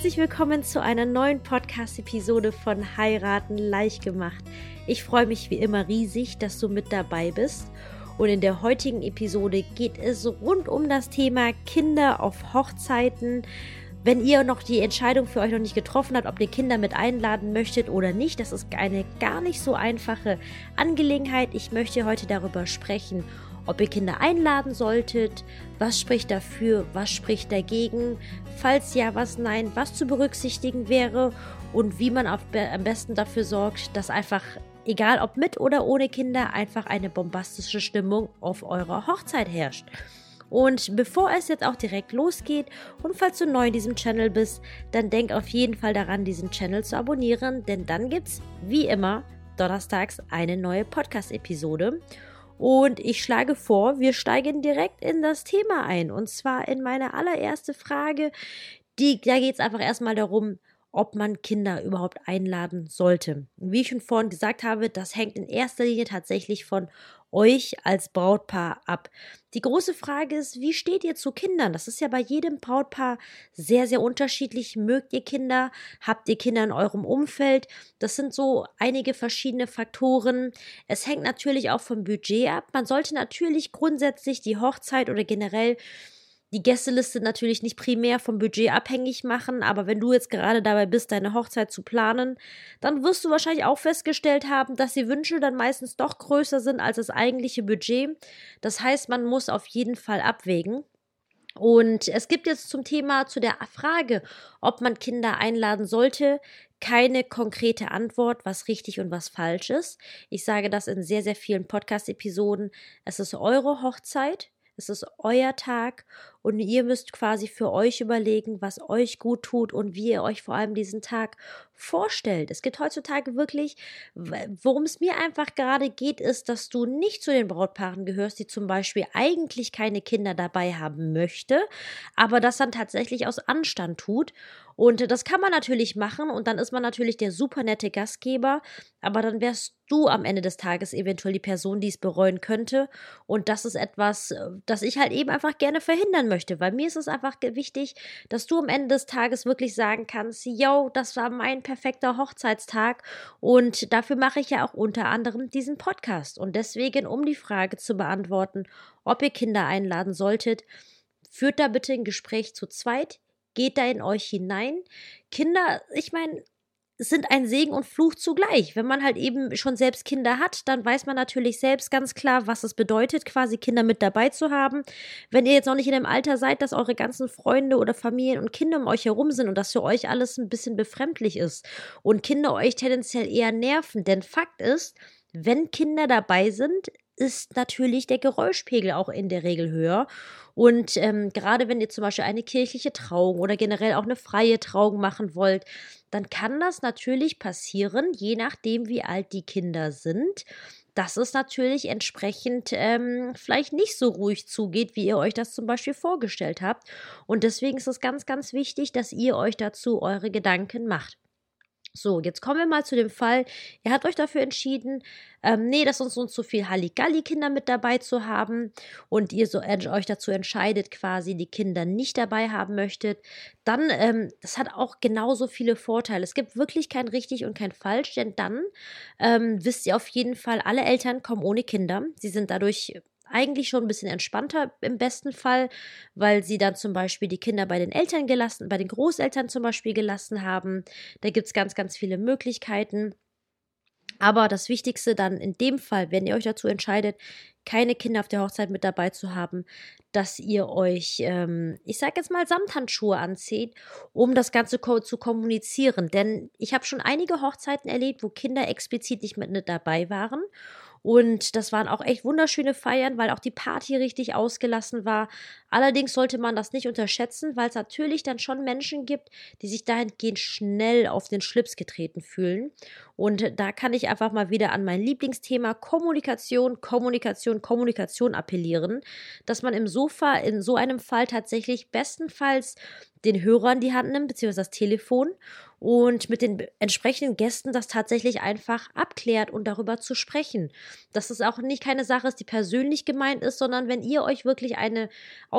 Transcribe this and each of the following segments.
herzlich willkommen zu einer neuen Podcast-Episode von Heiraten leicht gemacht. Ich freue mich wie immer riesig, dass du mit dabei bist. Und in der heutigen Episode geht es rund um das Thema Kinder auf Hochzeiten. Wenn ihr noch die Entscheidung für euch noch nicht getroffen habt, ob ihr Kinder mit einladen möchtet oder nicht, das ist eine gar nicht so einfache Angelegenheit. Ich möchte heute darüber sprechen, ob ihr Kinder einladen solltet, was spricht dafür, was spricht dagegen, falls ja, was nein, was zu berücksichtigen wäre und wie man auf, am besten dafür sorgt, dass einfach, egal ob mit oder ohne Kinder, einfach eine bombastische Stimmung auf eurer Hochzeit herrscht. Und bevor es jetzt auch direkt losgeht und falls du neu in diesem Channel bist, dann denk auf jeden Fall daran, diesen Channel zu abonnieren, denn dann gibt's wie immer donnerstags eine neue Podcast-Episode. Und ich schlage vor, wir steigen direkt in das Thema ein. Und zwar in meine allererste Frage. Die, da geht es einfach erstmal darum, ob man Kinder überhaupt einladen sollte. Wie ich schon vorhin gesagt habe, das hängt in erster Linie tatsächlich von euch als Brautpaar ab. Die große Frage ist, wie steht ihr zu Kindern? Das ist ja bei jedem Brautpaar sehr, sehr unterschiedlich. Mögt ihr Kinder? Habt ihr Kinder in eurem Umfeld? Das sind so einige verschiedene Faktoren. Es hängt natürlich auch vom Budget ab. Man sollte natürlich grundsätzlich die Hochzeit oder generell die Gästeliste natürlich nicht primär vom Budget abhängig machen, aber wenn du jetzt gerade dabei bist, deine Hochzeit zu planen, dann wirst du wahrscheinlich auch festgestellt haben, dass die Wünsche dann meistens doch größer sind als das eigentliche Budget. Das heißt, man muss auf jeden Fall abwägen. Und es gibt jetzt zum Thema, zu der Frage, ob man Kinder einladen sollte, keine konkrete Antwort, was richtig und was falsch ist. Ich sage das in sehr, sehr vielen Podcast-Episoden. Es ist eure Hochzeit. Es ist euer Tag und ihr müsst quasi für euch überlegen, was euch gut tut und wie ihr euch vor allem diesen Tag vorstellt. Es geht heutzutage wirklich, worum es mir einfach gerade geht, ist, dass du nicht zu den Brautpaaren gehörst, die zum Beispiel eigentlich keine Kinder dabei haben möchte, aber das dann tatsächlich aus Anstand tut. Und das kann man natürlich machen und dann ist man natürlich der super nette Gastgeber, aber dann wärst du am Ende des Tages eventuell die Person, die es bereuen könnte. Und das ist etwas, das ich halt eben einfach gerne verhindern möchte, weil mir ist es einfach wichtig, dass du am Ende des Tages wirklich sagen kannst, yo, das war mein perfekter Hochzeitstag und dafür mache ich ja auch unter anderem diesen Podcast. Und deswegen, um die Frage zu beantworten, ob ihr Kinder einladen solltet, führt da bitte ein Gespräch zu zweit, geht da in euch hinein. Kinder, ich meine, sind ein Segen und Fluch zugleich. Wenn man halt eben schon selbst Kinder hat, dann weiß man natürlich selbst ganz klar, was es bedeutet, quasi Kinder mit dabei zu haben. Wenn ihr jetzt noch nicht in dem Alter seid, dass eure ganzen Freunde oder Familien und Kinder um euch herum sind und dass für euch alles ein bisschen befremdlich ist und Kinder euch tendenziell eher nerven. Denn Fakt ist, wenn Kinder dabei sind, ist natürlich der Geräuschpegel auch in der Regel höher. Und ähm, gerade wenn ihr zum Beispiel eine kirchliche Trauung oder generell auch eine freie Trauung machen wollt, dann kann das natürlich passieren, je nachdem, wie alt die Kinder sind, dass es natürlich entsprechend ähm, vielleicht nicht so ruhig zugeht, wie ihr euch das zum Beispiel vorgestellt habt. Und deswegen ist es ganz, ganz wichtig, dass ihr euch dazu eure Gedanken macht. So, jetzt kommen wir mal zu dem Fall. Ihr habt euch dafür entschieden, ähm, nee, das ist uns zu viel Halligalli-Kinder mit dabei zu haben und ihr so euch dazu entscheidet, quasi die Kinder nicht dabei haben möchtet, dann, ähm, das hat auch genauso viele Vorteile. Es gibt wirklich kein richtig und kein falsch, denn dann ähm, wisst ihr auf jeden Fall, alle Eltern kommen ohne Kinder. Sie sind dadurch eigentlich schon ein bisschen entspannter im besten Fall, weil sie dann zum Beispiel die Kinder bei den Eltern gelassen, bei den Großeltern zum Beispiel gelassen haben. Da gibt es ganz, ganz viele Möglichkeiten. Aber das Wichtigste dann in dem Fall, wenn ihr euch dazu entscheidet, keine Kinder auf der Hochzeit mit dabei zu haben, dass ihr euch, ähm, ich sage jetzt mal, Samthandschuhe anzieht, um das Ganze ko zu kommunizieren. Denn ich habe schon einige Hochzeiten erlebt, wo Kinder explizit nicht mit dabei waren. Und das waren auch echt wunderschöne Feiern, weil auch die Party richtig ausgelassen war. Allerdings sollte man das nicht unterschätzen, weil es natürlich dann schon Menschen gibt, die sich dahingehend schnell auf den Schlips getreten fühlen. Und da kann ich einfach mal wieder an mein Lieblingsthema Kommunikation, Kommunikation, Kommunikation appellieren, dass man im Sofa in so einem Fall tatsächlich bestenfalls den Hörer in die Hand nimmt, beziehungsweise das Telefon und mit den entsprechenden Gästen das tatsächlich einfach abklärt und darüber zu sprechen. Dass es auch nicht keine Sache ist, die persönlich gemeint ist, sondern wenn ihr euch wirklich eine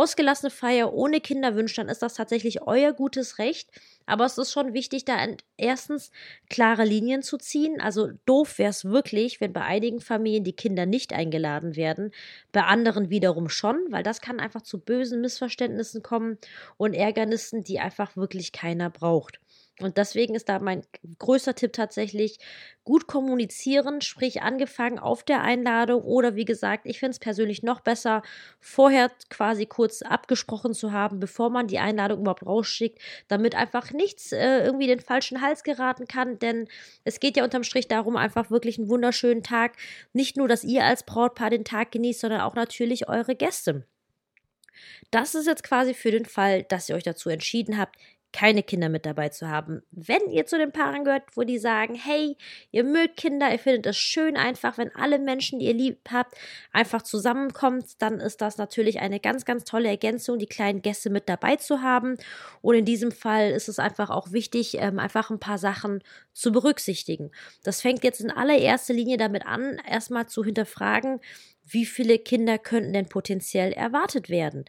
ausgelassene Feier ohne Kinder wünscht, dann ist das tatsächlich euer gutes Recht. Aber es ist schon wichtig, da erstens klare Linien zu ziehen. Also doof wäre es wirklich, wenn bei einigen Familien die Kinder nicht eingeladen werden, bei anderen wiederum schon, weil das kann einfach zu bösen Missverständnissen kommen und Ärgernissen, die einfach wirklich keiner braucht. Und deswegen ist da mein größter Tipp tatsächlich gut kommunizieren, sprich angefangen auf der Einladung oder wie gesagt, ich finde es persönlich noch besser, vorher quasi kurz abgesprochen zu haben, bevor man die Einladung überhaupt rausschickt, damit einfach nichts äh, irgendwie den falschen Hals geraten kann, denn es geht ja unterm Strich darum, einfach wirklich einen wunderschönen Tag, nicht nur, dass ihr als Brautpaar den Tag genießt, sondern auch natürlich eure Gäste. Das ist jetzt quasi für den Fall, dass ihr euch dazu entschieden habt, keine Kinder mit dabei zu haben. Wenn ihr zu den Paaren gehört, wo die sagen, hey, ihr mögt Kinder, ihr findet es schön einfach, wenn alle Menschen, die ihr lieb habt, einfach zusammenkommt, dann ist das natürlich eine ganz, ganz tolle Ergänzung, die kleinen Gäste mit dabei zu haben. Und in diesem Fall ist es einfach auch wichtig, ähm, einfach ein paar Sachen zu berücksichtigen. Das fängt jetzt in allererster Linie damit an, erstmal zu hinterfragen, wie viele Kinder könnten denn potenziell erwartet werden?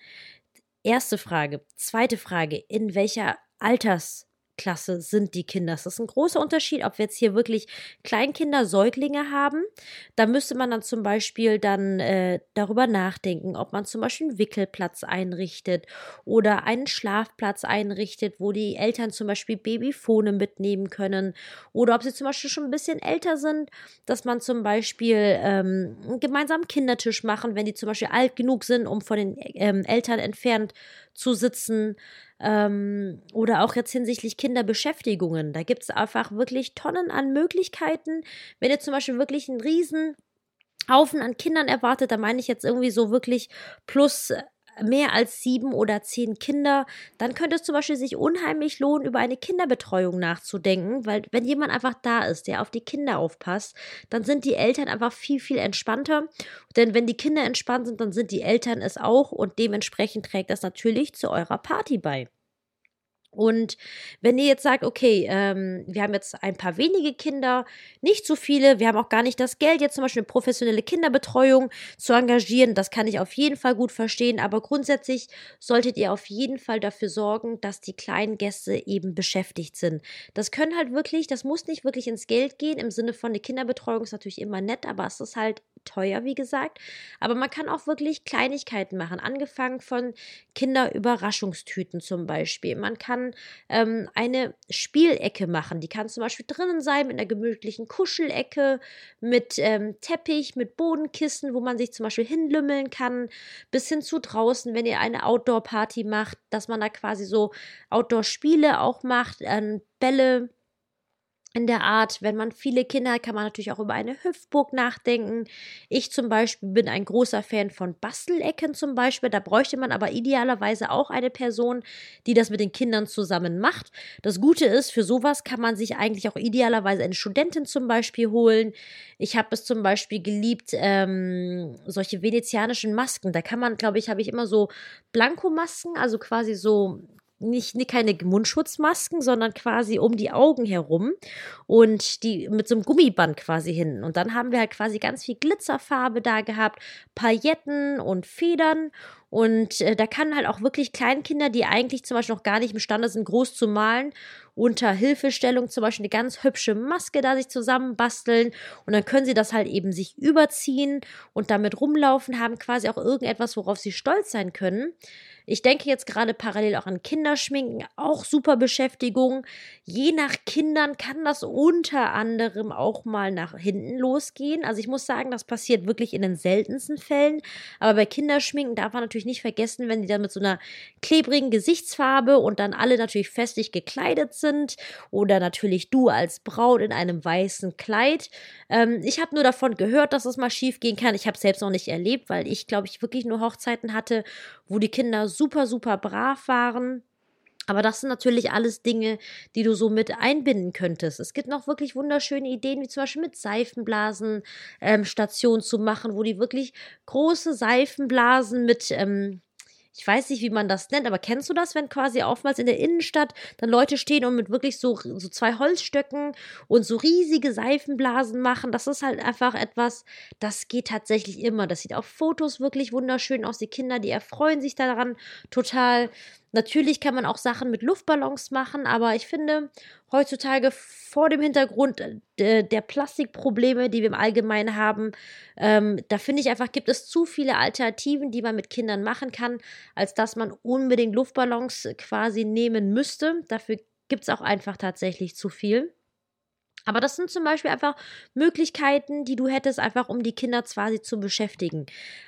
Erste Frage. Zweite Frage. In welcher Alters Klasse sind die Kinder. Das ist ein großer Unterschied, ob wir jetzt hier wirklich Kleinkinder, Säuglinge haben. Da müsste man dann zum Beispiel dann äh, darüber nachdenken, ob man zum Beispiel einen Wickelplatz einrichtet oder einen Schlafplatz einrichtet, wo die Eltern zum Beispiel Babyfone mitnehmen können. Oder ob sie zum Beispiel schon ein bisschen älter sind, dass man zum Beispiel ähm, einen gemeinsamen Kindertisch machen, wenn die zum Beispiel alt genug sind, um von den ähm, Eltern entfernt zu sitzen. Ähm, oder auch jetzt hinsichtlich Kinderbeschäftigungen. Da gibt es einfach wirklich Tonnen an Möglichkeiten. Wenn ihr zum Beispiel wirklich einen riesen Haufen an Kindern erwartet, da meine ich jetzt irgendwie so wirklich plus mehr als sieben oder zehn Kinder, dann könnte es zum Beispiel sich unheimlich lohnen, über eine Kinderbetreuung nachzudenken, weil wenn jemand einfach da ist, der auf die Kinder aufpasst, dann sind die Eltern einfach viel, viel entspannter. Denn wenn die Kinder entspannt sind, dann sind die Eltern es auch und dementsprechend trägt das natürlich zu eurer Party bei. Und wenn ihr jetzt sagt, okay, ähm, wir haben jetzt ein paar wenige Kinder, nicht zu viele, wir haben auch gar nicht das Geld, jetzt zum Beispiel eine professionelle Kinderbetreuung zu engagieren, das kann ich auf jeden Fall gut verstehen, aber grundsätzlich solltet ihr auf jeden Fall dafür sorgen, dass die kleinen Gäste eben beschäftigt sind. Das können halt wirklich, das muss nicht wirklich ins Geld gehen, im Sinne von, eine Kinderbetreuung ist natürlich immer nett, aber es ist halt teuer, wie gesagt. Aber man kann auch wirklich Kleinigkeiten machen, angefangen von Kinderüberraschungstüten zum Beispiel. Man kann ähm, eine Spielecke machen, die kann zum Beispiel drinnen sein mit einer gemütlichen Kuschelecke, mit ähm, Teppich, mit Bodenkissen, wo man sich zum Beispiel hinlümmeln kann, bis hin zu draußen, wenn ihr eine Outdoor-Party macht, dass man da quasi so Outdoor-Spiele auch macht, äh, Bälle in der Art, wenn man viele Kinder hat, kann man natürlich auch über eine Hüpfburg nachdenken. Ich zum Beispiel bin ein großer Fan von Bastelecken zum Beispiel. Da bräuchte man aber idealerweise auch eine Person, die das mit den Kindern zusammen macht. Das Gute ist, für sowas kann man sich eigentlich auch idealerweise eine Studentin zum Beispiel holen. Ich habe es zum Beispiel geliebt, ähm, solche venezianischen Masken. Da kann man, glaube ich, habe ich immer so Blankomasken, also quasi so nicht, nicht keine Mundschutzmasken, sondern quasi um die Augen herum und die mit so einem Gummiband quasi hin. Und dann haben wir halt quasi ganz viel Glitzerfarbe da gehabt, Pailletten und Federn und äh, da kann halt auch wirklich Kleinkinder, die eigentlich zum Beispiel noch gar nicht imstande sind, groß zu malen, unter Hilfestellung zum Beispiel eine ganz hübsche Maske da sich zusammenbasteln. Und dann können sie das halt eben sich überziehen und damit rumlaufen, haben quasi auch irgendetwas, worauf sie stolz sein können. Ich denke jetzt gerade parallel auch an Kinderschminken, auch super Beschäftigung. Je nach Kindern kann das unter anderem auch mal nach hinten losgehen. Also ich muss sagen, das passiert wirklich in den seltensten Fällen. Aber bei Kinderschminken darf man natürlich nicht vergessen, wenn die dann mit so einer klebrigen Gesichtsfarbe und dann alle natürlich festlich gekleidet sind oder natürlich du als Braut in einem weißen Kleid. Ähm, ich habe nur davon gehört, dass es mal schief gehen kann. Ich habe es selbst noch nicht erlebt, weil ich glaube ich wirklich nur Hochzeiten hatte, wo die Kinder super, super brav waren. Aber das sind natürlich alles Dinge, die du so mit einbinden könntest. Es gibt noch wirklich wunderschöne Ideen, wie zum Beispiel mit Seifenblasen ähm, Stationen zu machen, wo die wirklich große Seifenblasen mit ähm, ich weiß nicht, wie man das nennt, aber kennst du das, wenn quasi oftmals in der Innenstadt dann Leute stehen und mit wirklich so, so zwei Holzstöcken und so riesige Seifenblasen machen? Das ist halt einfach etwas, das geht tatsächlich immer. Das sieht auf Fotos wirklich wunderschön aus. Die Kinder, die erfreuen sich daran total. Natürlich kann man auch Sachen mit Luftballons machen, aber ich finde heutzutage vor dem Hintergrund äh, der Plastikprobleme, die wir im Allgemeinen haben, ähm, da finde ich einfach, gibt es zu viele Alternativen, die man mit Kindern machen kann, als dass man unbedingt Luftballons quasi nehmen müsste. Dafür gibt es auch einfach tatsächlich zu viel. Aber das sind zum Beispiel einfach Möglichkeiten, die du hättest, einfach um die Kinder quasi zu beschäftigen.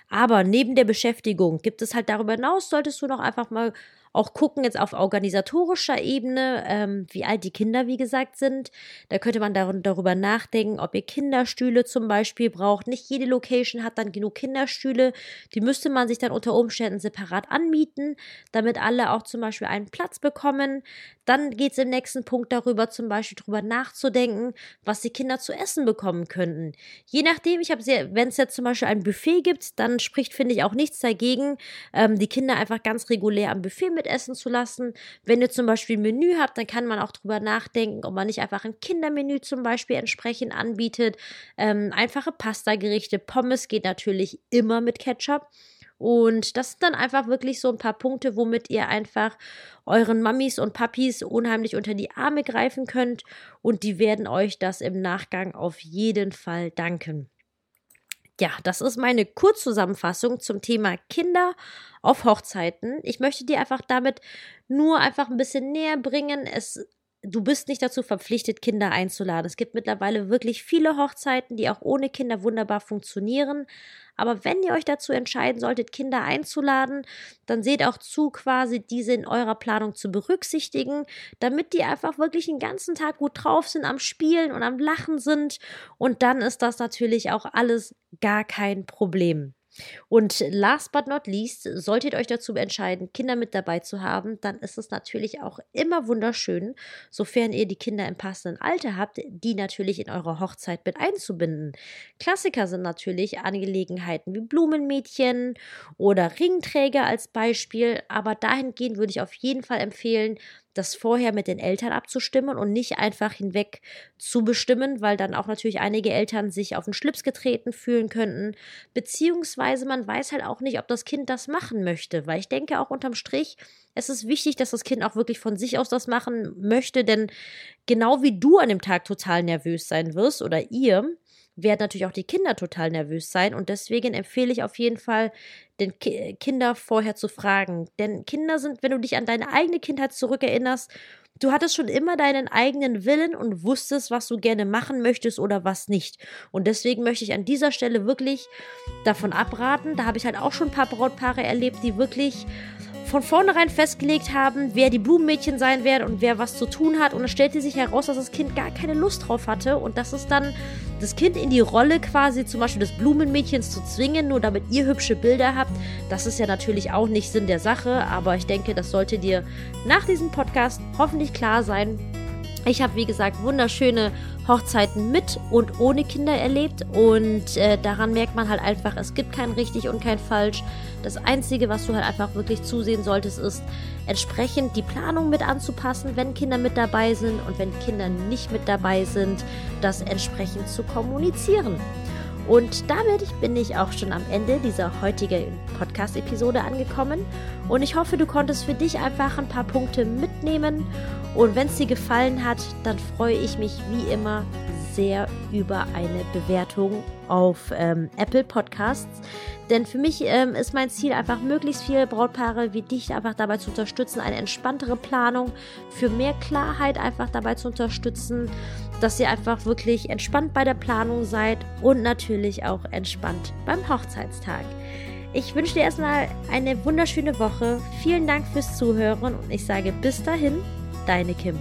Aber neben der Beschäftigung gibt es halt darüber hinaus, solltest du noch einfach mal auch gucken jetzt auf organisatorischer Ebene, ähm, wie alt die Kinder, wie gesagt, sind. Da könnte man darüber nachdenken, ob ihr Kinderstühle zum Beispiel braucht. Nicht jede Location hat dann genug Kinderstühle. Die müsste man sich dann unter Umständen separat anmieten, damit alle auch zum Beispiel einen Platz bekommen. Dann geht es im nächsten Punkt darüber, zum Beispiel darüber nachzudenken, was die Kinder zu essen bekommen könnten. Je nachdem, ich habe sehr, wenn es jetzt zum Beispiel ein Buffet gibt, dann spricht, finde ich, auch nichts dagegen, ähm, die Kinder einfach ganz regulär am Buffet mit mitessen zu lassen. Wenn ihr zum Beispiel ein Menü habt, dann kann man auch drüber nachdenken, ob man nicht einfach ein Kindermenü zum Beispiel entsprechend anbietet. Ähm, einfache Pasta-Gerichte, Pommes geht natürlich immer mit Ketchup. Und das sind dann einfach wirklich so ein paar Punkte, womit ihr einfach euren Mamis und Papis unheimlich unter die Arme greifen könnt. Und die werden euch das im Nachgang auf jeden Fall danken. Ja, das ist meine Kurzzusammenfassung zum Thema Kinder auf Hochzeiten. Ich möchte dir einfach damit nur einfach ein bisschen näher bringen. Es du bist nicht dazu verpflichtet, Kinder einzuladen. Es gibt mittlerweile wirklich viele Hochzeiten, die auch ohne Kinder wunderbar funktionieren. Aber wenn ihr euch dazu entscheiden solltet, Kinder einzuladen, dann seht auch zu, quasi diese in eurer Planung zu berücksichtigen, damit die einfach wirklich den ganzen Tag gut drauf sind, am Spielen und am Lachen sind. Und dann ist das natürlich auch alles gar kein Problem. Und last but not least, solltet ihr euch dazu entscheiden, Kinder mit dabei zu haben, dann ist es natürlich auch immer wunderschön, sofern ihr die Kinder im passenden Alter habt, die natürlich in eure Hochzeit mit einzubinden. Klassiker sind natürlich Angelegenheiten wie Blumenmädchen oder Ringträger als Beispiel, aber dahingehend würde ich auf jeden Fall empfehlen, das vorher mit den Eltern abzustimmen und nicht einfach hinweg zu bestimmen, weil dann auch natürlich einige Eltern sich auf den Schlips getreten fühlen könnten, beziehungsweise man weiß halt auch nicht, ob das Kind das machen möchte, weil ich denke auch unterm Strich, es ist wichtig, dass das Kind auch wirklich von sich aus das machen möchte, denn genau wie du an dem Tag total nervös sein wirst oder ihr, werden natürlich auch die Kinder total nervös sein. Und deswegen empfehle ich auf jeden Fall, den Ki Kinder vorher zu fragen. Denn Kinder sind, wenn du dich an deine eigene Kindheit zurückerinnerst, du hattest schon immer deinen eigenen Willen und wusstest, was du gerne machen möchtest oder was nicht. Und deswegen möchte ich an dieser Stelle wirklich davon abraten. Da habe ich halt auch schon ein paar Brautpaare erlebt, die wirklich von vornherein festgelegt haben, wer die Blumenmädchen sein werden und wer was zu tun hat. Und es stellte sich heraus, dass das Kind gar keine Lust drauf hatte und dass es dann das Kind in die Rolle quasi zum Beispiel des Blumenmädchens zu zwingen, nur damit ihr hübsche Bilder habt. Das ist ja natürlich auch nicht Sinn der Sache, aber ich denke, das sollte dir nach diesem Podcast hoffentlich klar sein. Ich habe, wie gesagt, wunderschöne Hochzeiten mit und ohne Kinder erlebt und äh, daran merkt man halt einfach, es gibt kein richtig und kein falsch. Das Einzige, was du halt einfach wirklich zusehen solltest, ist entsprechend die Planung mit anzupassen, wenn Kinder mit dabei sind und wenn Kinder nicht mit dabei sind, das entsprechend zu kommunizieren. Und damit bin ich auch schon am Ende dieser heutigen Podcast-Episode angekommen. Und ich hoffe, du konntest für dich einfach ein paar Punkte mitnehmen. Und wenn es dir gefallen hat, dann freue ich mich wie immer sehr über eine Bewertung auf ähm, Apple Podcasts. Denn für mich ähm, ist mein Ziel einfach, möglichst viele Brautpaare wie dich einfach dabei zu unterstützen, eine entspanntere Planung, für mehr Klarheit einfach dabei zu unterstützen, dass ihr einfach wirklich entspannt bei der Planung seid und natürlich auch entspannt beim Hochzeitstag. Ich wünsche dir erstmal eine wunderschöne Woche. Vielen Dank fürs Zuhören und ich sage bis dahin, deine Kim.